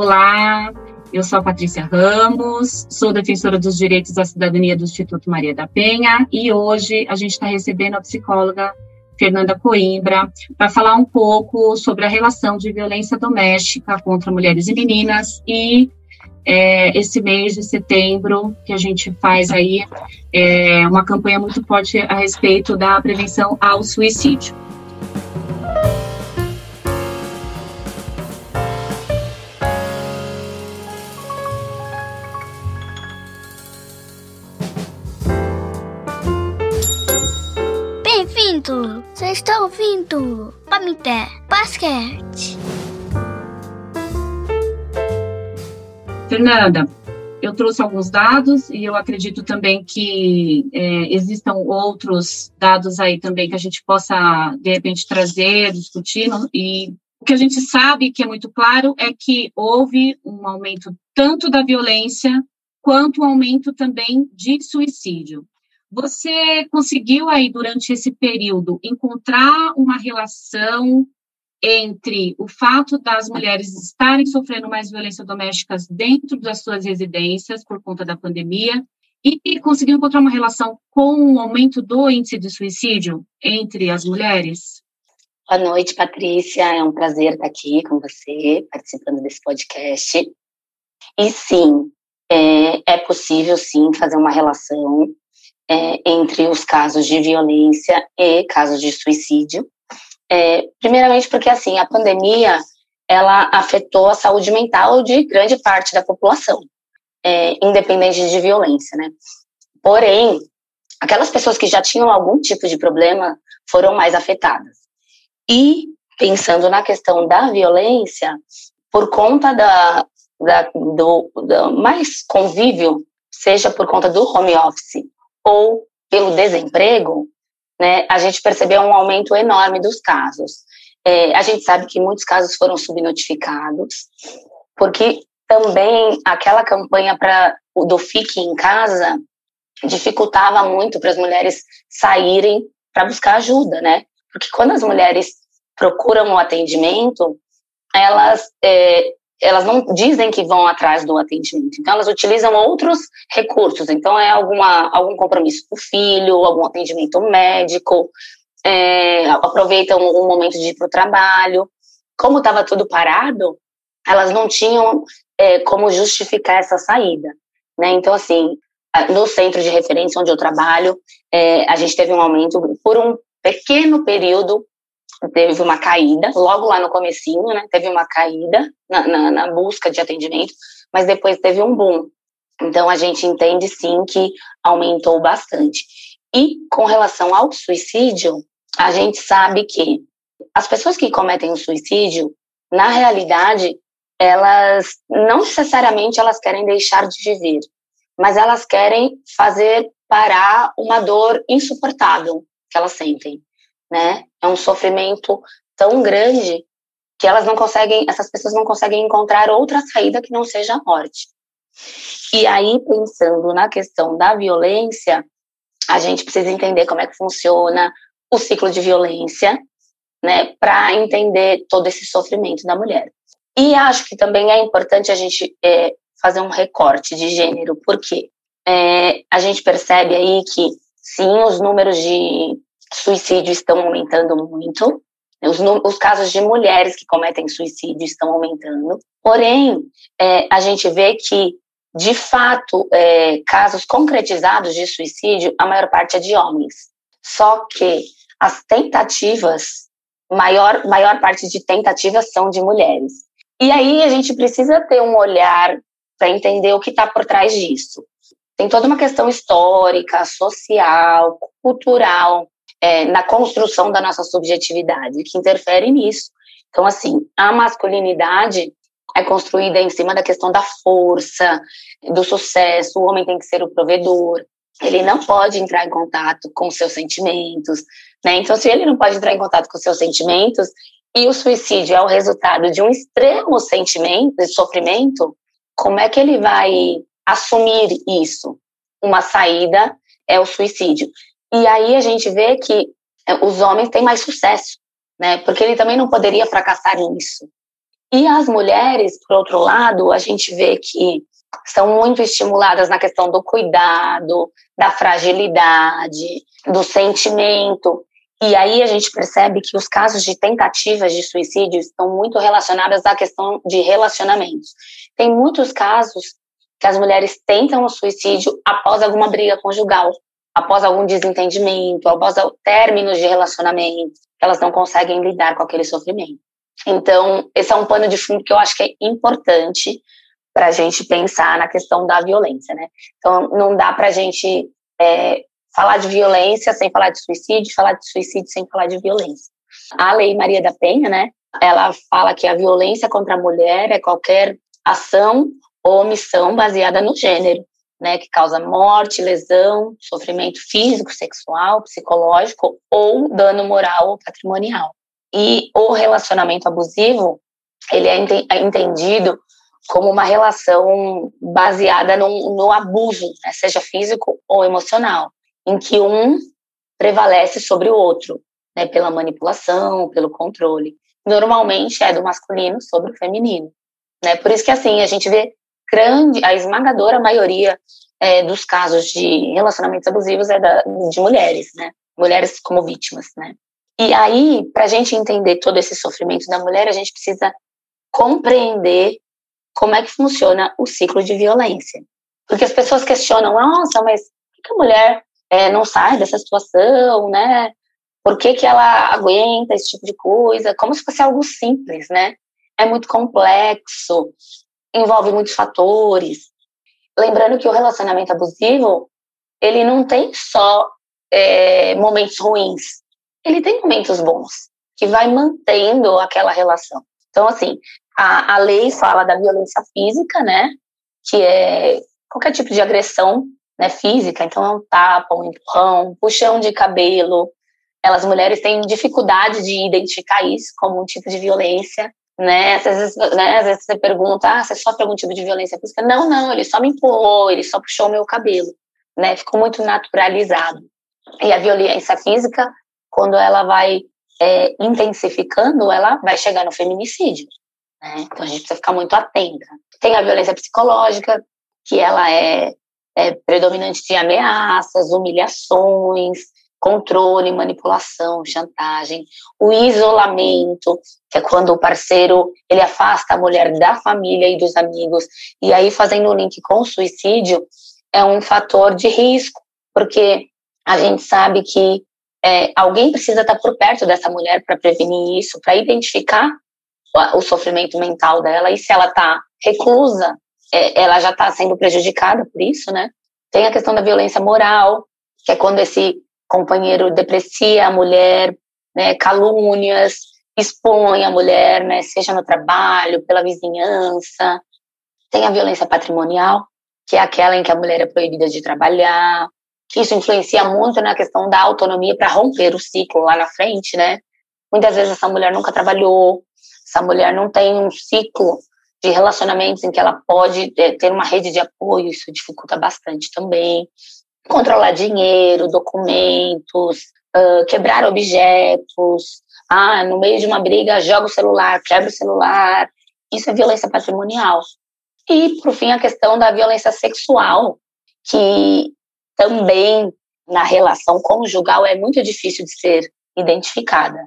Olá, eu sou a Patrícia Ramos, sou defensora dos direitos da cidadania do Instituto Maria da Penha e hoje a gente está recebendo a psicóloga Fernanda Coimbra para falar um pouco sobre a relação de violência doméstica contra mulheres e meninas e é, esse mês de setembro que a gente faz aí é, uma campanha muito forte a respeito da prevenção ao suicídio. Bem-vindo! Você está ouvindo Pamité Basquete. Fernanda, eu trouxe alguns dados e eu acredito também que é, existam outros dados aí também que a gente possa, de repente, trazer, discutir. E o que a gente sabe que é muito claro é que houve um aumento tanto da violência quanto um aumento também de suicídio. Você conseguiu aí, durante esse período, encontrar uma relação entre o fato das mulheres estarem sofrendo mais violência doméstica dentro das suas residências por conta da pandemia e conseguiu encontrar uma relação com o aumento do índice de suicídio entre as mulheres? Boa noite, Patrícia. É um prazer estar aqui com você, participando desse podcast. E sim, é, é possível sim fazer uma relação é, entre os casos de violência e casos de suicídio. É, primeiramente porque, assim, a pandemia, ela afetou a saúde mental de grande parte da população, é, independente de violência, né? Porém, aquelas pessoas que já tinham algum tipo de problema foram mais afetadas. E, pensando na questão da violência, por conta da, da do, do mais convívio, seja por conta do home office ou pelo desemprego, né, a gente percebeu um aumento enorme dos casos. É, a gente sabe que muitos casos foram subnotificados, porque também aquela campanha para do Fique em Casa dificultava muito para as mulheres saírem para buscar ajuda, né? Porque quando as mulheres procuram o atendimento, elas é, elas não dizem que vão atrás do atendimento. Então, elas utilizam outros recursos. Então, é alguma, algum compromisso com o filho, algum atendimento médico, é, aproveitam um momento de ir para o trabalho. Como estava tudo parado, elas não tinham é, como justificar essa saída. Né? Então, assim, no centro de referência onde eu trabalho, é, a gente teve um aumento por um pequeno período teve uma caída, logo lá no comecinho, né, teve uma caída na, na, na, busca de atendimento, mas depois teve um boom. Então, a gente entende, sim, que aumentou bastante. E, com relação ao suicídio, a gente sabe que as pessoas que cometem o suicídio, na realidade, elas não necessariamente elas querem deixar de viver, mas elas querem fazer parar uma dor insuportável que elas sentem né? É um sofrimento tão grande que elas não conseguem, essas pessoas não conseguem encontrar outra saída que não seja a morte. E aí, pensando na questão da violência, a gente precisa entender como é que funciona o ciclo de violência, né, para entender todo esse sofrimento da mulher. E acho que também é importante a gente é, fazer um recorte de gênero, porque é, a gente percebe aí que, sim, os números de suicídio estão aumentando muito. Os, os, casos de mulheres que cometem suicídio estão aumentando. Porém, é, a gente vê que, de fato, é, casos concretizados de suicídio, a maior parte é de homens. Só que as tentativas, maior, maior parte de tentativas são de mulheres. E aí a gente precisa ter um olhar para entender o que está por trás disso. Tem toda uma questão histórica, social, cultural, é, na construção da nossa subjetividade, que interfere nisso. Então, assim, a masculinidade é construída em cima da questão da força, do sucesso, o homem tem que ser o provedor, ele não pode entrar em contato com seus sentimentos, né? Então, se ele não pode entrar em contato com seus sentimentos e o suicídio é o resultado de um extremo sentimento, de sofrimento, como é que ele vai assumir isso? Uma saída é o suicídio. E aí a gente vê que é, os homens têm mais sucesso, né? Porque ele também não poderia fracassar nisso. E as mulheres, por outro lado, a gente vê que são muito estimuladas na questão do cuidado, da fragilidade, do sentimento. E aí a gente percebe que os casos de tentativas de suicídio estão muito relacionados à questão de relacionamentos. Tem muitos casos que as mulheres tentam o suicídio após alguma briga conjugal, após algum desentendimento, após términos de relacionamento, elas não conseguem lidar com aquele sofrimento. Então, esse é um pano de fundo que eu acho que é importante para a gente pensar na questão da violência, né? Então, não dá para a gente é, falar de violência sem falar de suicídio, falar de suicídio sem falar de violência. A Lei Maria da Penha, né? Ela fala que a violência contra a mulher é qualquer ação ou omissão baseada no gênero, né, que causa morte, lesão, sofrimento físico, sexual, psicológico ou dano moral ou patrimonial. E o relacionamento abusivo, ele é, é entendido como uma relação baseada no, no abuso, né, seja físico ou emocional, em que um prevalece sobre o outro, né, pela manipulação, pelo controle. Normalmente é do masculino sobre o feminino. Né? Por isso que assim a gente vê grande, a esmagadora maioria é, dos casos de relacionamentos abusivos é da, de mulheres, né? Mulheres como vítimas, né? E aí, para a gente entender todo esse sofrimento da mulher, a gente precisa compreender como é que funciona o ciclo de violência. Porque as pessoas questionam, nossa, mas por que a mulher é, não sai dessa situação, né? Por que, que ela aguenta esse tipo de coisa? Como se fosse algo simples, né? É muito complexo, envolve muitos fatores. Lembrando que o relacionamento abusivo, ele não tem só é, momentos ruins, ele tem momentos bons, que vai mantendo aquela relação. Então, assim, a, a lei fala da violência física, né, que é qualquer tipo de agressão né, física, então é um tapa, um empurrão, um puxão de cabelo. Elas mulheres têm dificuldade de identificar isso como um tipo de violência né? Às vezes, né? Às vezes você pergunta, ah, você sofre algum tipo de violência física? Não, não, ele só me empurrou, ele só puxou o meu cabelo, né? Ficou muito naturalizado. E a violência física, quando ela vai é, intensificando, ela vai chegar no feminicídio, né? Então a gente precisa ficar muito atenta. Tem a violência psicológica, que ela é, é predominante de ameaças, humilhações, controle, manipulação, chantagem, o isolamento, que é quando o parceiro ele afasta a mulher da família e dos amigos, e aí fazendo o link com o suicídio é um fator de risco, porque a gente sabe que é, alguém precisa estar por perto dessa mulher para prevenir isso, para identificar o, sofrimento mental dela, e se ela está reclusa, é, ela já está sendo prejudicada por isso, né? Tem a questão da violência moral, que é quando esse companheiro deprecia a mulher, né, calúnias, expõe a mulher, né, seja no trabalho, pela vizinhança. Tem a violência patrimonial, que é aquela em que a mulher é proibida de trabalhar, que isso influencia muito na questão da autonomia para romper o ciclo lá na frente, né? Muitas vezes essa mulher nunca trabalhou, essa mulher não tem um ciclo de relacionamentos em que ela pode é, ter uma rede de apoio, isso dificulta bastante também controlar dinheiro, documentos, uh, quebrar objetos. Ah, no meio de uma briga, joga o celular, quebra o celular. Isso é violência patrimonial. E, por fim, a questão da violência sexual, que também na relação conjugal é muito difícil de ser identificada,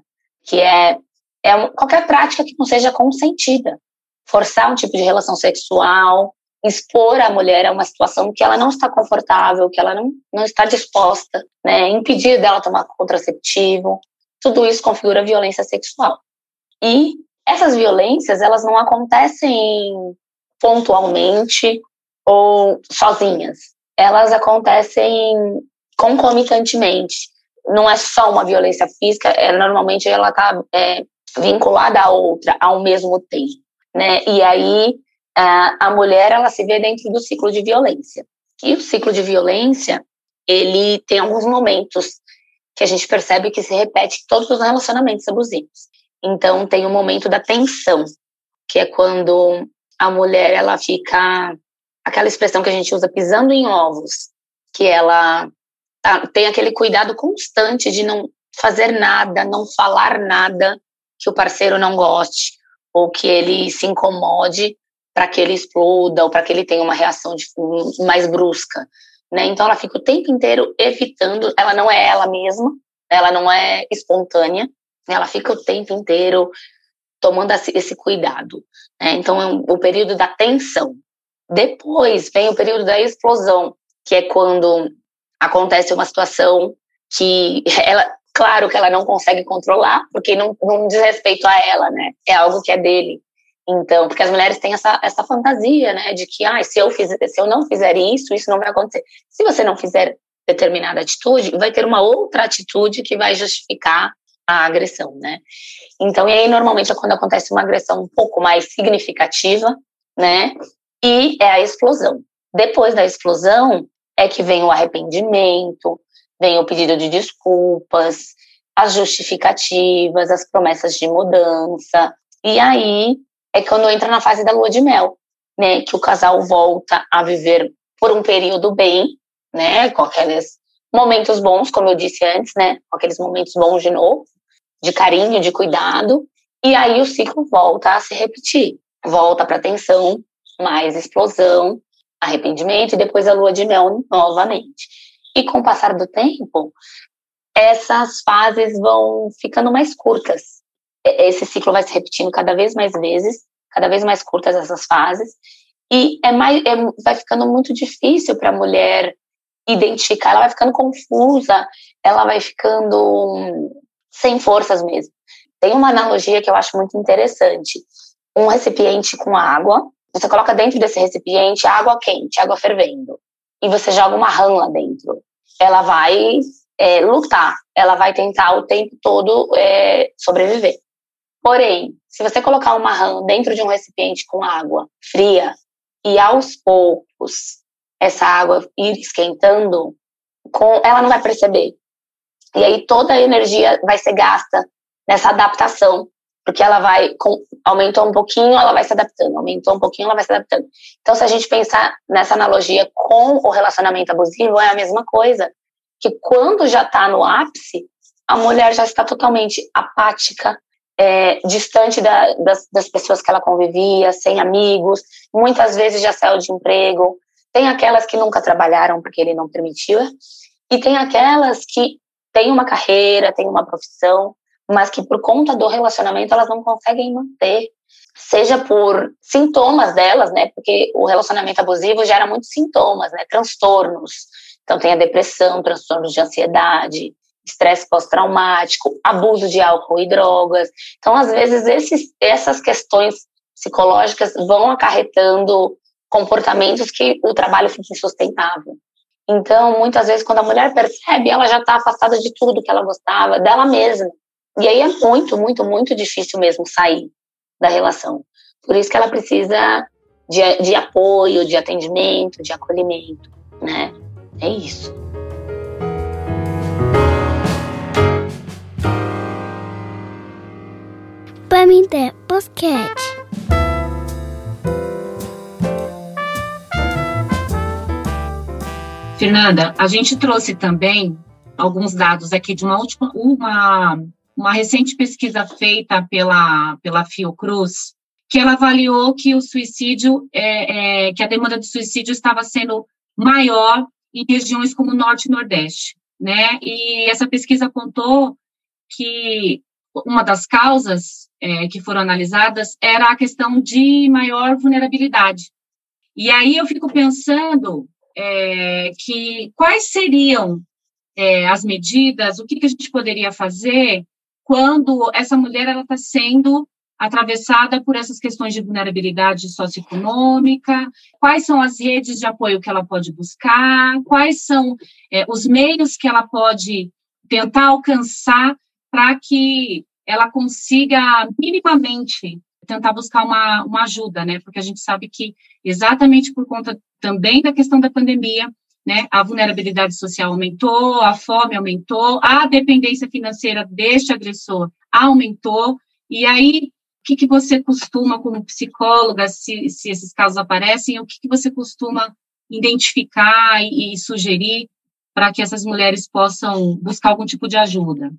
que é, é qualquer prática que não seja consentida. Forçar um tipo de relação sexual, expor a mulher a uma situação que ela não está confortável, que ela não, não está disposta, né, impedir dela tomar contraceptivo, tudo isso configura violência sexual. E essas violências, elas não acontecem pontualmente ou sozinhas. Elas acontecem concomitantemente. Não é só uma violência física, é, normalmente ela está é, vinculada a outra ao mesmo tempo. Né? E aí a mulher ela se vê dentro do ciclo de violência. E o ciclo de violência, ele tem alguns momentos que a gente percebe que se repete em todos os relacionamentos abusivos. Então, tem o momento da tensão, que é quando a mulher ela fica aquela expressão que a gente usa pisando em ovos, que ela tá, tem aquele cuidado constante de não fazer nada, não falar nada que o parceiro não goste, ou que ele se incomode para que ele exploda ou para que ele tenha uma reação de, mais brusca, né? Então ela fica o tempo inteiro evitando, ela não é ela mesma, ela não é espontânea, ela fica o tempo inteiro tomando esse cuidado. Né? Então é o período da tensão. Depois vem o período da explosão, que é quando acontece uma situação que ela, claro que ela não consegue controlar, porque não, não diz respeito a ela, né? É algo que é dele. Então, porque as mulheres têm essa, essa fantasia, né, de que, ah, se eu se eu não fizer isso, isso não vai acontecer. Se você não fizer determinada atitude, vai ter uma outra atitude que vai justificar a agressão, né? Então, e aí normalmente é quando acontece uma agressão um pouco mais significativa, né? E é a explosão. Depois da explosão é que vem o arrependimento, vem o pedido de desculpas, as justificativas, as promessas de mudança. E aí é quando entra na fase da lua de mel, né? Que o casal volta a viver por um período bem, né? Com aqueles momentos bons, como eu disse antes, né? Com aqueles momentos bons de novo, de carinho, de cuidado. E aí o ciclo volta a se repetir. Volta para tensão, mais explosão, arrependimento e depois a lua de mel novamente. E com o passar do tempo, essas fases vão ficando mais curtas esse ciclo vai se repetindo cada vez mais vezes, cada vez mais curtas essas fases, e é mais, é, vai ficando muito difícil para a mulher identificar, ela vai ficando confusa, ela vai ficando sem forças mesmo. Tem uma analogia que eu acho muito interessante. Um recipiente com água, você coloca dentro desse recipiente água quente, água fervendo, e você joga uma rã lá dentro. Ela vai é, lutar, ela vai tentar o tempo todo é, sobreviver. Porém, se você colocar uma rã dentro de um recipiente com água fria e aos poucos essa água ir esquentando, ela não vai perceber. E aí toda a energia vai ser gasta nessa adaptação, porque ela vai, com, aumentou um pouquinho, ela vai se adaptando, aumentou um pouquinho, ela vai se adaptando. Então, se a gente pensar nessa analogia com o relacionamento abusivo, é a mesma coisa. Que quando já está no ápice, a mulher já está totalmente apática, é, distante da, das, das, pessoas que ela convivia, sem amigos, muitas vezes já saiu de emprego. Tem aquelas que nunca trabalharam porque ele não permitiu, e tem aquelas que têm uma carreira, têm uma profissão, mas que por conta do relacionamento elas não conseguem manter, seja por sintomas delas, né? Porque o relacionamento abusivo gera muitos sintomas, né? Transtornos. Então tem a depressão, transtornos de ansiedade, estresse pós-traumático, abuso de álcool e drogas. Então, às vezes, esses, essas questões psicológicas vão acarretando comportamentos que o trabalho fica insustentável. Então, muitas vezes, quando a mulher percebe, ela já está afastada de tudo que ela gostava, dela mesma. E aí é muito, muito, muito difícil mesmo sair da relação. Por isso que ela precisa de, de apoio, de atendimento, de acolhimento, né? É isso. Pamité Podcast. Fernanda, a gente trouxe também alguns dados aqui de uma última, uma, uma recente pesquisa feita pela, pela Fiocruz, que ela avaliou que o suicídio, é, é, que a demanda de suicídio estava sendo maior em regiões como Norte e Nordeste, né? E essa pesquisa apontou que uma das causas é, que foram analisadas era a questão de maior vulnerabilidade. E aí eu fico pensando é, que quais seriam é, as medidas, o que, que, a gente poderia fazer quando essa mulher está sendo atravessada por essas questões de vulnerabilidade socioeconômica, quais são as redes de apoio que ela pode buscar, quais são é, os meios que ela pode tentar alcançar para que ela consiga minimamente tentar buscar uma, uma ajuda, né? Porque a gente sabe que exatamente por conta também da questão da pandemia, né? A vulnerabilidade social aumentou, a fome aumentou, a dependência financeira deste agressor aumentou, e aí o que, que você costuma, como psicóloga, se, se esses casos aparecem, o que, que você costuma identificar e, e sugerir para que essas mulheres possam buscar algum tipo de ajuda?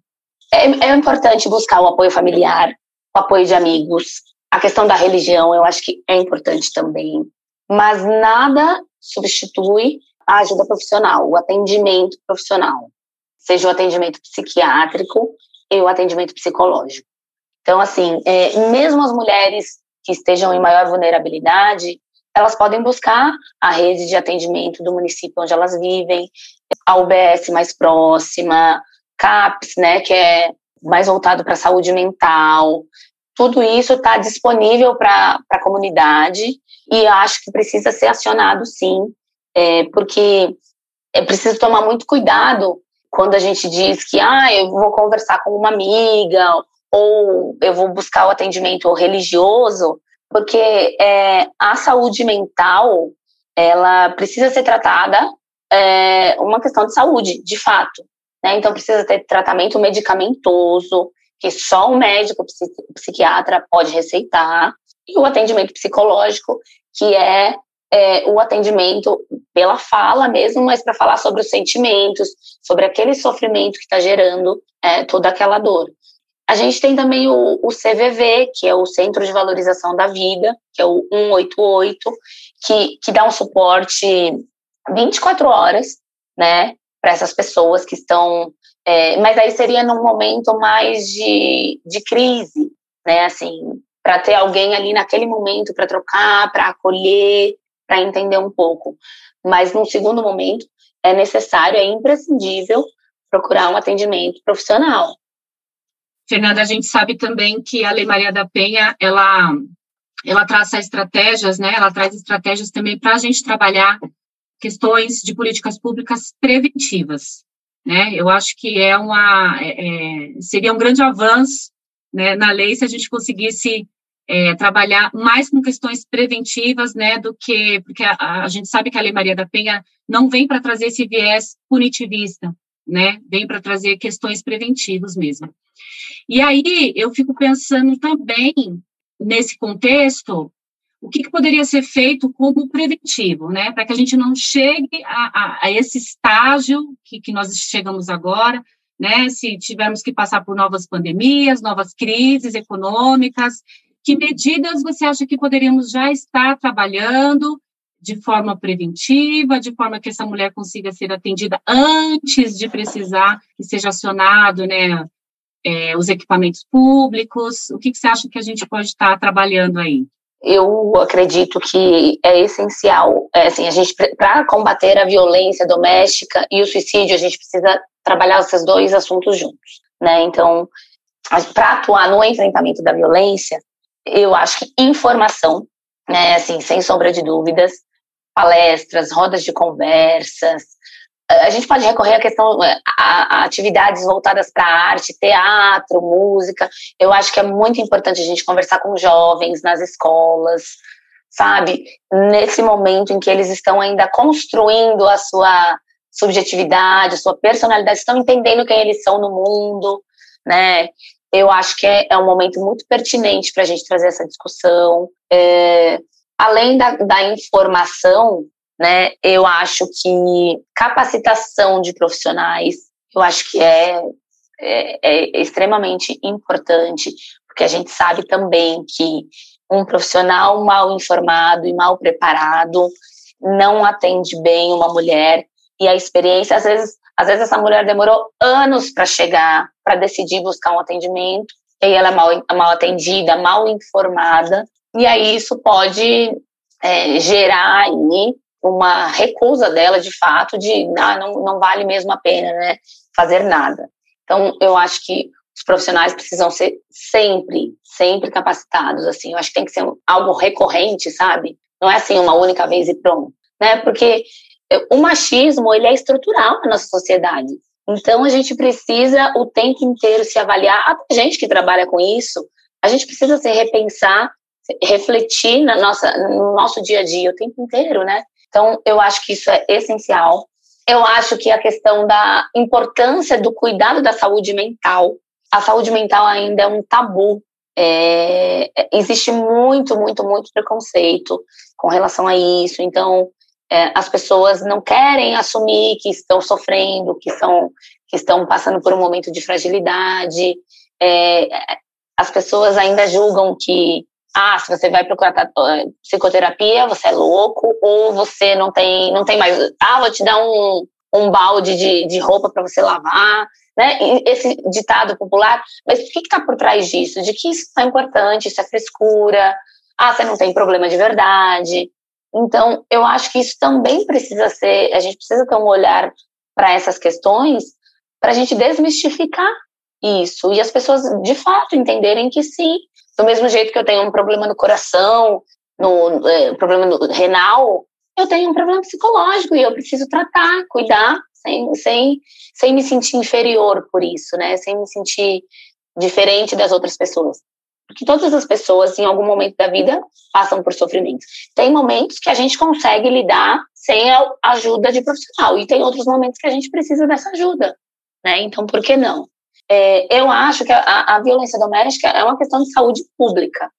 É, é importante buscar o apoio familiar, o apoio de amigos, A questão da religião, eu acho que é importante também, mas nada substitui a ajuda profissional, o atendimento profissional, seja o atendimento psiquiátrico e o atendimento psicológico. Então, assim, é, mesmo as mulheres que estejam em maior vulnerabilidade, elas podem buscar a rede de atendimento do município onde elas vivem, a UBS mais próxima, CAPS, né, que é mais voltado para a saúde mental. Tudo isso está disponível para a comunidade e acho que precisa ser acionado sim, é, porque é preciso tomar muito cuidado quando a gente diz que ah, eu vou conversar com uma amiga ou eu vou buscar o atendimento religioso, porque é, a saúde mental ela precisa ser tratada é, uma questão de saúde, de fato. Né? Então precisa ter tratamento medicamentoso que só o médico psiquiatra pode receitar e o atendimento psicológico que é, é o atendimento pela fala mesmo, mas para falar sobre os sentimentos, sobre aquele sofrimento que está gerando é, toda aquela dor. A gente tem também o, o, CVV, que é o Centro de Valorização da Vida, que é o 188, que, que dá um suporte 24 horas, né, para essas pessoas que estão. É, mas aí seria num momento mais de, de crise, né, assim, para ter alguém ali naquele momento para trocar, para acolher, para entender um pouco. Mas num segundo momento, é necessário, é imprescindível procurar um atendimento profissional. Fernanda, a gente sabe também que a Lei Maria da Penha, ela, ela traça estratégias, né? Ela traz estratégias também para a gente trabalhar questões de políticas públicas preventivas, né? Eu acho que é uma é, é seria um grande avanço, né, na lei se a gente conseguisse é, trabalhar mais com questões preventivas, né, do que porque a, a gente sabe que a Lei Maria da Penha não vem para trazer esse viés punitivista, né? Vem para trazer questões preventivas mesmo. E aí eu fico pensando também nesse contexto o que, que poderia ser feito como preventivo, né? Para que a gente não chegue a, a, a esse estágio que, que nós chegamos agora, né? Se tivermos que passar por novas pandemias, novas crises econômicas, que medidas você acha que poderíamos já estar trabalhando de forma preventiva, de forma que essa mulher consiga ser atendida antes de precisar que seja acionado, né, é, os equipamentos públicos? O que, que você acha que a gente pode estar trabalhando aí? Eu acredito que é essencial, é, assim, a gente para combater a violência doméstica e o suicídio, a gente precisa trabalhar esses dois assuntos juntos, né? Então, para atuar no enfrentamento da violência, eu acho que informação, né, assim, sem sombra de dúvidas, palestras, rodas de conversas. A gente pode recorrer à questão, é, a, a atividades voltadas para arte, teatro, música. Eu acho que é muito importante a gente conversar com jovens nas escolas, sabe? Nesse momento em que eles estão ainda construindo a sua subjetividade, a sua personalidade, estão entendendo quem eles são no mundo, né? Eu acho que é, é um momento muito pertinente para a gente trazer essa discussão. É, além da, da informação, né, eu acho que capacitação de profissionais, eu acho que é, é, é extremamente importante, porque a gente sabe também que um profissional mal informado e mal preparado não atende bem uma mulher. E a experiência às vezes às vezes essa mulher demorou anos para chegar para decidir buscar um atendimento e ela é mal, mal atendida mal informada. E aí isso pode é, gerar aí uma recusa dela, de fato, de ah, não, não vale mesmo a pena né, fazer nada. Então, eu acho que os profissionais precisam ser sempre, sempre capacitados, assim, eu acho que tem que ser algo recorrente, sabe? Não é assim uma única vez e pronto, né? Porque o machismo, ele é estrutural na nossa sociedade. Então, a gente precisa o tempo inteiro se avaliar, até gente que trabalha com isso, a gente precisa se repensar refletir na nossa, no nosso dia a dia o tempo inteiro, né? Então, eu acho que isso é essencial. Eu acho que a questão da importância do cuidado da saúde mental, a saúde mental ainda é um tabu. É, existe muito, muito, muito preconceito com relação a isso. Então, é, as pessoas não querem assumir que estão sofrendo, que, são, que estão passando por um momento de fragilidade. É, as pessoas ainda julgam que ah, se você vai procurar eh, psicoterapia, você é louco, ou você não tem, não tem mais, ah, vou te dar um, um balde de, de roupa para você lavar, né? Esse ditado popular, mas o que está por trás disso? De que isso é importante, isso é frescura, ah, você não tem problema de verdade. Então, eu acho que isso também precisa ser, a gente precisa ter um olhar para essas questões, para a gente desmistificar isso e as pessoas de fato entenderem que sim, do mesmo jeito que eu tenho um problema no coração, no é, problema no renal, eu tenho um problema psicológico e eu preciso tratar, cuidar, sem, sem, sem me sentir inferior por isso, né? Sem me sentir diferente das outras pessoas. Porque todas as pessoas, em algum momento da vida, passam por sofrimento. Tem momentos que a gente consegue lidar sem a ajuda de profissional, e tem outros momentos que a gente precisa dessa ajuda, né? Então, por que não? É, eu acho que a, a, violência doméstica é uma questão de saúde pública.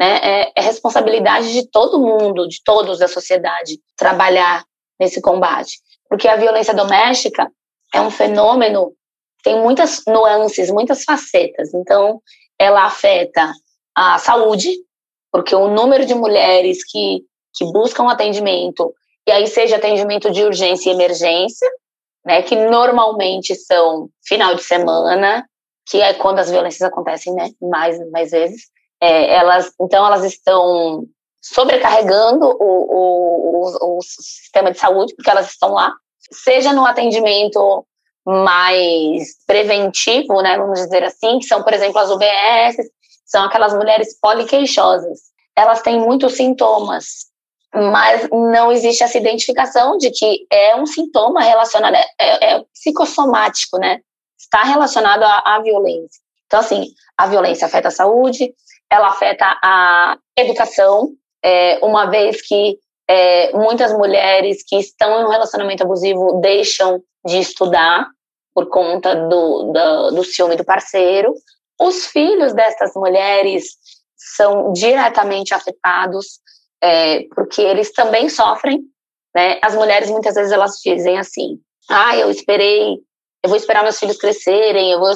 Né? É, é responsabilidade de todo mundo, de todos da sociedade, trabalhar nesse combate. Porque a violência doméstica é um fenômeno tem muitas nuances, muitas facetas. Então, ela afeta a saúde, porque o número de mulheres que, que buscam atendimento, e aí seja atendimento de urgência e emergência, né, que normalmente são final de semana, que é quando as violências acontecem, né, mais, mais vezes. É, elas, então, elas estão sobrecarregando o, o, o, o sistema de saúde, porque elas estão lá, seja no atendimento mais preventivo, né, vamos dizer assim, que são, por exemplo, as UBS, são aquelas mulheres poliqueixosas. Elas têm muitos sintomas, mas não existe essa identificação de que é um sintoma relacionado, é, é, é psicossomático, né? Está relacionado à, à, violência. Então, assim, a violência afeta a saúde, ela afeta a educação, é, uma vez que é, muitas mulheres que estão em um relacionamento abusivo deixam de estudar por conta do, do, do ciúme do parceiro. Os filhos dessas mulheres são diretamente afetados é, porque eles também sofrem, né? As mulheres muitas vezes elas dizem assim: "Ah, eu esperei, eu vou esperar meus filhos crescerem, eu vou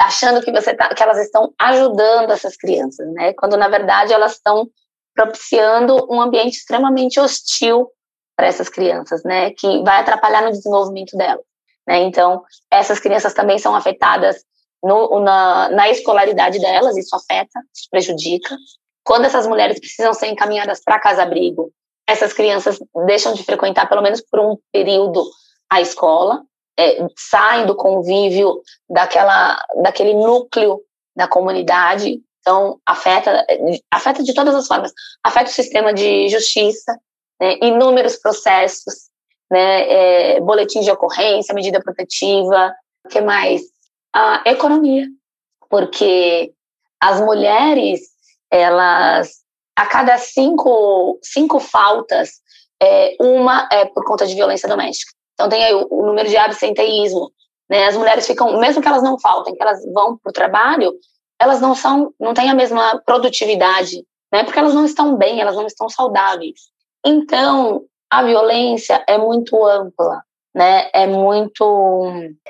achando que você tá, que elas estão ajudando essas crianças, né? Quando na verdade elas estão propiciando um ambiente extremamente hostil para essas crianças, né? Que vai atrapalhar no desenvolvimento delas, né? Então essas crianças também são afetadas no, na, na escolaridade delas, isso afeta, isso prejudica, quando essas mulheres precisam ser encaminhadas para casa-abrigo, essas crianças deixam de frequentar pelo menos por um período a escola, é, saem do convívio daquela, daquele núcleo da comunidade, então afeta, afeta de todas as formas, afeta o sistema de justiça, né, inúmeros processos, né, é, boletim de ocorrência, medida protetiva, o que mais? A economia, porque as mulheres elas a cada cinco, cinco faltas, é, uma é por conta de violência doméstica. Então tem aí o, o número de absenteísmo, né? As mulheres ficam, mesmo que elas não faltem, que elas vão para o trabalho, elas não são, não têm a mesma produtividade, né? Porque elas não estão bem, elas não estão saudáveis. Então a violência é muito ampla, né? É muito,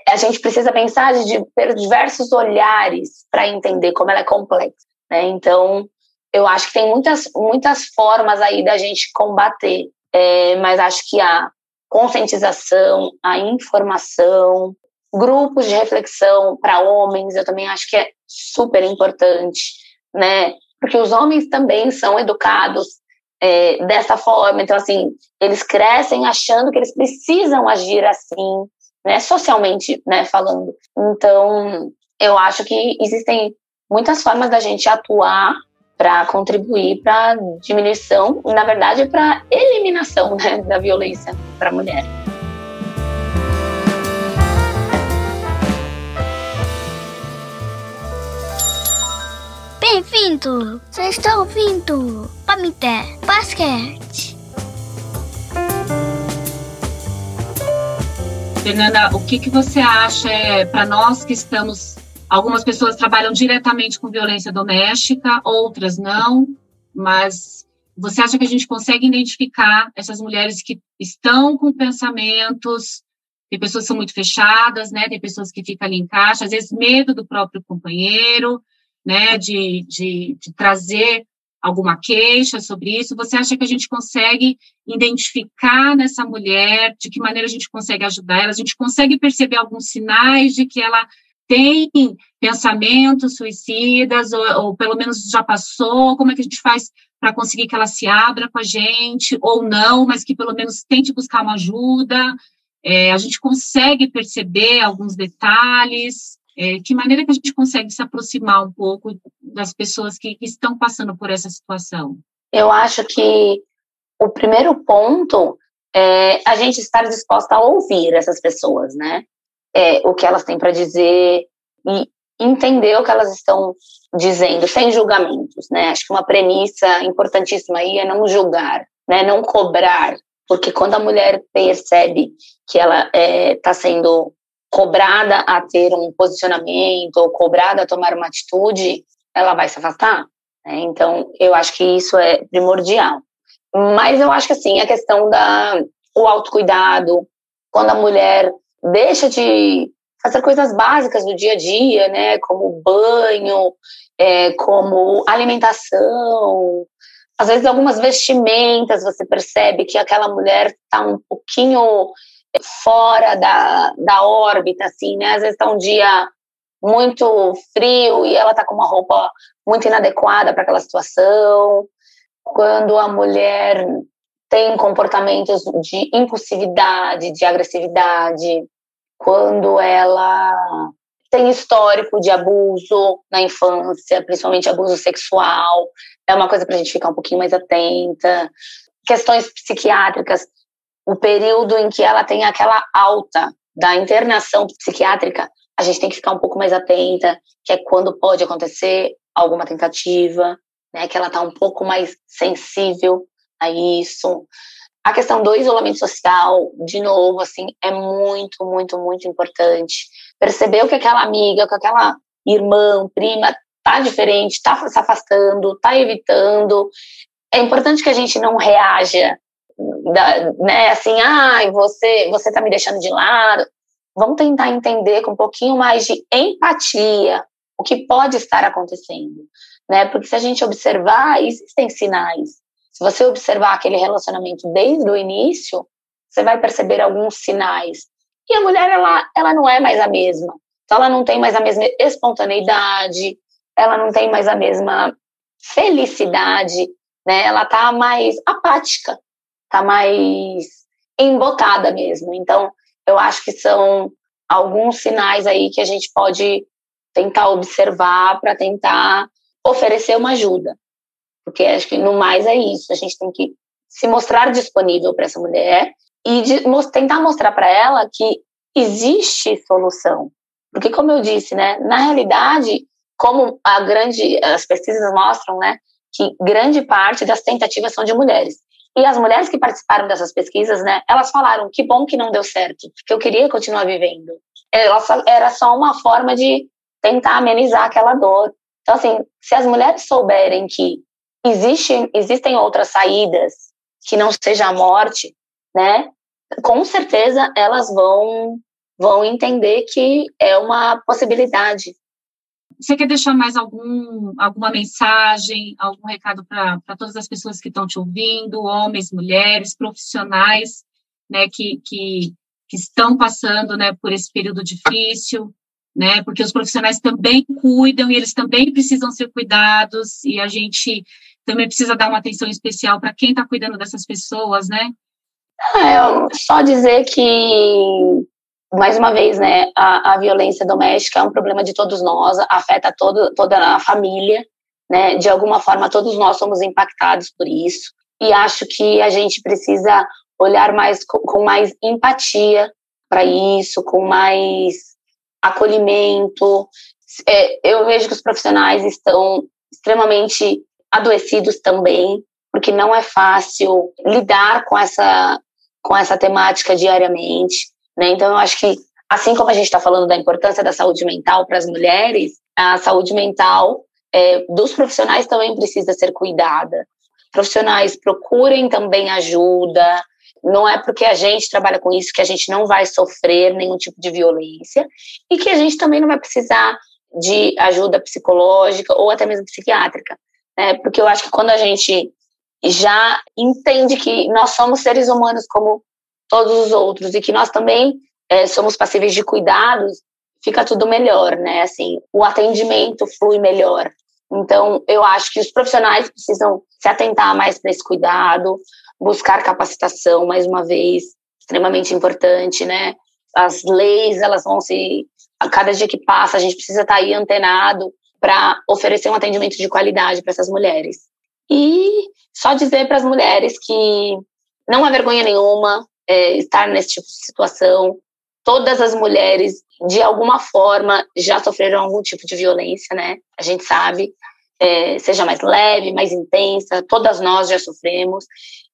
a gente precisa pensar de diversos olhares para entender como ela é complexa, né? Então eu acho que tem muitas, muitas formas aí da gente combater, é, mas acho que a conscientização, a informação, grupos de reflexão para homens, eu também acho que é super importante, né? Porque os homens também são educados é, dessa forma, então, assim, eles crescem achando que eles precisam agir assim, né? Socialmente, né? Falando. Então, eu acho que existem muitas formas da gente atuar para contribuir para a diminuição, na verdade, para eliminação né, da violência para a mulher. Bem-vindo! Você está ouvindo Pamité Basquete. Fernanda, o que, que você acha é, para nós que estamos Algumas pessoas trabalham diretamente com violência doméstica, outras não, mas você acha que a gente consegue identificar essas mulheres que estão com pensamentos, tem pessoas que são muito fechadas, né? Tem pessoas que ficam ali em caixa, às vezes medo do próprio companheiro, né? De, de, de trazer alguma queixa sobre isso? Você acha que a gente consegue identificar nessa mulher, de que maneira a gente consegue ajudar ela? A gente consegue perceber alguns sinais de que ela tem pensamentos suicidas, ou, ou pelo menos já passou? Como é que a gente faz para conseguir que ela se abra com a gente, ou não, mas que pelo menos tente buscar uma ajuda? É, a gente consegue perceber alguns detalhes? É, que maneira que a gente consegue se aproximar um pouco das pessoas que, que estão passando por essa situação? Eu acho que o primeiro ponto é a gente estar disposta a ouvir essas pessoas, né? É, o que elas têm para dizer e entender o que elas estão dizendo, sem julgamentos, né? Acho que uma premissa importantíssima aí é não julgar, né? Não cobrar, porque quando a mulher percebe que ela está é, tá sendo cobrada a ter um posicionamento ou cobrada a tomar uma atitude, ela vai se afastar. Né? Então, eu acho que isso é primordial. Mas eu acho que, assim, a questão da o autocuidado, quando a mulher deixa de fazer coisas básicas do dia a dia, né, como banho, é, como alimentação, às vezes algumas vestimentas, você percebe que aquela mulher está um pouquinho fora da, da órbita, assim, né? Às vezes está um dia muito frio e ela está com uma roupa muito inadequada para aquela situação. Quando a mulher tem comportamentos de impulsividade, de agressividade, quando ela tem histórico de abuso na infância, principalmente abuso sexual, é uma coisa para a gente ficar um pouquinho mais atenta. Questões psiquiátricas, o período em que ela tem aquela alta da internação psiquiátrica, a gente tem que ficar um pouco mais atenta, que é quando pode acontecer alguma tentativa, né, que ela está um pouco mais sensível a isso. A questão do isolamento social, de novo, assim, é muito, muito, muito importante. Perceber que aquela amiga, que aquela irmã, prima, tá diferente, tá se afastando, tá evitando. É importante que a gente não reaja né, assim, ah, você, você tá me deixando de lado. Vamos tentar entender com um pouquinho mais de empatia o que pode estar acontecendo, né? Porque se a gente observar, existem sinais. Se você observar aquele relacionamento desde o início, você vai perceber alguns sinais. E a mulher, ela, ela não é mais a mesma. Então, ela não tem mais a mesma espontaneidade, ela não tem mais a mesma felicidade, né? Ela tá mais apática tá mais embotada mesmo. Então, eu acho que são alguns sinais aí que a gente pode tentar observar para tentar oferecer uma ajuda. Porque acho que no mais é isso, a gente tem que se mostrar disponível para essa mulher e de, tentar mostrar para ela que existe solução. Porque como eu disse, né, na realidade, como a grande as pesquisas mostram, né, que grande parte das tentativas são de mulheres. E as mulheres que participaram dessas pesquisas, né, elas falaram que bom que não deu certo, porque eu queria continuar vivendo. era só uma forma de tentar amenizar aquela dor. Então, assim, se as mulheres souberem que existe, existem outras saídas que não seja a morte, né, com certeza elas vão vão entender que é uma possibilidade. Você quer deixar mais algum, alguma mensagem, algum recado para todas as pessoas que estão te ouvindo, homens, mulheres, profissionais, né, que, que, que estão passando, né, por esse período difícil, né, porque os profissionais também cuidam e eles também precisam ser cuidados e a gente também precisa dar uma atenção especial para quem está cuidando dessas pessoas, né? É, só dizer que mais uma vez, né, a, a, violência doméstica é um problema de todos nós, afeta todo, toda a família, né, de alguma forma todos nós somos impactados por isso, e acho que a gente precisa olhar mais com, com mais empatia para isso, com mais acolhimento. É, eu vejo que os profissionais estão extremamente adoecidos também, porque não é fácil lidar com essa, com essa temática diariamente. Né? Então, eu acho que, assim como a gente está falando da importância da saúde mental para as mulheres, a saúde mental é, dos profissionais também precisa ser cuidada. Profissionais procurem também ajuda. Não é porque a gente trabalha com isso que a gente não vai sofrer nenhum tipo de violência e que a gente também não vai precisar de ajuda psicológica ou até mesmo psiquiátrica. Né? Porque eu acho que quando a gente já entende que nós somos seres humanos como todos os outros e que nós também é, somos passíveis de cuidados, fica tudo melhor, né? Assim, o atendimento flui melhor. Então, eu acho que os profissionais precisam se atentar mais para esse cuidado, buscar capacitação, mais uma vez, extremamente importante, né? As leis, elas vão se. A cada dia que passa, a gente precisa estar tá aí antenado para oferecer um atendimento de qualidade para essas mulheres. E só dizer para as mulheres que não há vergonha nenhuma é, estar nesse tipo de situação. Todas as mulheres, de alguma forma, já sofreram algum tipo de violência, né? A gente sabe, é, seja mais leve, mais intensa, todas nós já sofremos.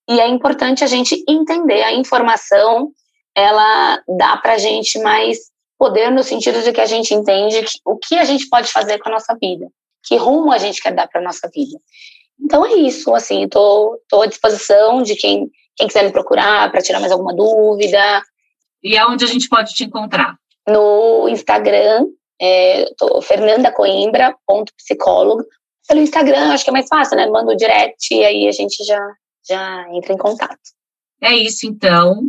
E é importante a gente entender a informação, ela dá para a gente mais poder no sentido de que a gente entende que, o que a gente pode fazer com a nossa vida, que rumo a gente quer dar para a nossa vida. Então é isso, assim, estou à disposição de quem, quem quiser me procurar para tirar mais alguma dúvida. E aonde a gente pode te encontrar? No Instagram, é, tô fernandacoimbra.psicóloga. Pelo Instagram, acho que é mais fácil, né? Manda o direct e aí a gente já, já entra em contato. É isso, então.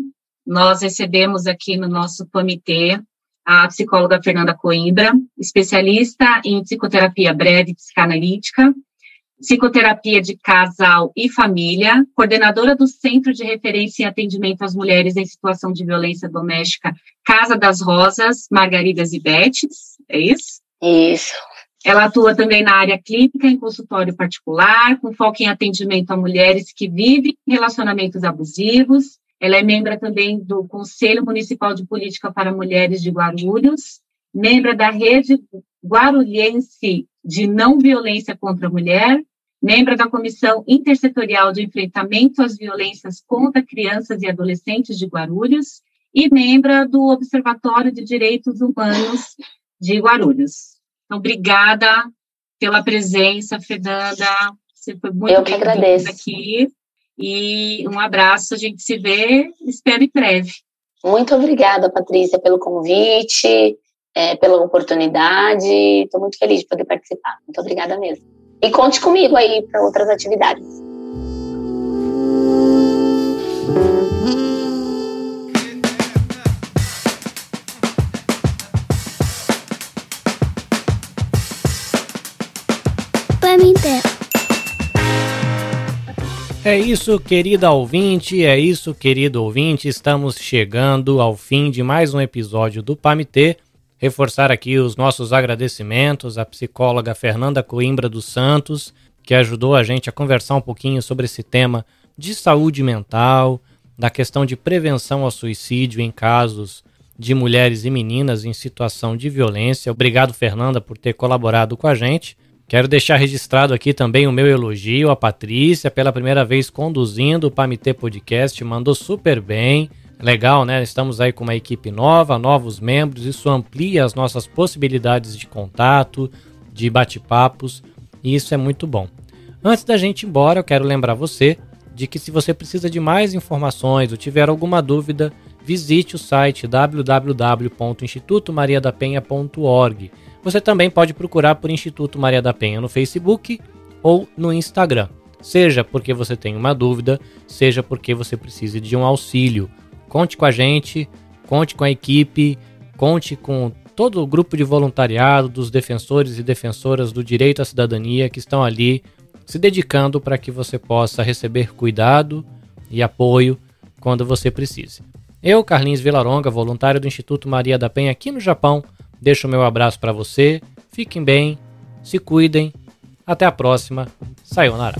Nós recebemos aqui no nosso comitê a psicóloga Fernanda Coimbra, especialista em psicoterapia breve psicanalítica, psicoterapia de casal e família, coordenadora do Centro de Referência e Atendimento às Mulheres em Situação de Violência Doméstica Casa das Rosas, Margaridas e Betes, é isso? Isso. Ela atua também na área clínica, em consultório particular, com foco em atendimento a mulheres que vivem relacionamentos abusivos. Ela é membro também do Conselho Municipal de Política para Mulheres de Guarulhos, membro da Rede Guarulhense de Não Violência contra a Mulher, membro da Comissão Intersetorial de Enfrentamento às Violências contra Crianças e Adolescentes de Guarulhos e membro do Observatório de Direitos Humanos de Guarulhos. Então, obrigada pela presença, Fernanda. Você foi muito agradeço. aqui. E um abraço, a gente se vê, espero em breve. Muito obrigada, Patrícia, pelo convite, é, pela oportunidade. Estou muito feliz de poder participar. Muito obrigada mesmo. E conte comigo aí para outras atividades. É isso, querida ouvinte, é isso, querido ouvinte. Estamos chegando ao fim de mais um episódio do PAMITê. Reforçar aqui os nossos agradecimentos à psicóloga Fernanda Coimbra dos Santos, que ajudou a gente a conversar um pouquinho sobre esse tema de saúde mental, da questão de prevenção ao suicídio em casos de mulheres e meninas em situação de violência. Obrigado, Fernanda, por ter colaborado com a gente. Quero deixar registrado aqui também o meu elogio à Patrícia pela primeira vez conduzindo o Pamitê Podcast, mandou super bem. Legal, né? Estamos aí com uma equipe nova, novos membros, isso amplia as nossas possibilidades de contato, de bate-papos, e isso é muito bom. Antes da gente ir embora, eu quero lembrar você de que se você precisa de mais informações ou tiver alguma dúvida, visite o site www.institutomariadapenha.org você também pode procurar por Instituto Maria da Penha no Facebook ou no Instagram, seja porque você tem uma dúvida, seja porque você precise de um auxílio. Conte com a gente, conte com a equipe, conte com todo o grupo de voluntariado dos defensores e defensoras do direito à cidadania que estão ali se dedicando para que você possa receber cuidado e apoio quando você precise. Eu, Carlinhos Vilaronga, voluntário do Instituto Maria da Penha aqui no Japão, Deixo o meu abraço para você. Fiquem bem, se cuidem. Até a próxima. Sayonara.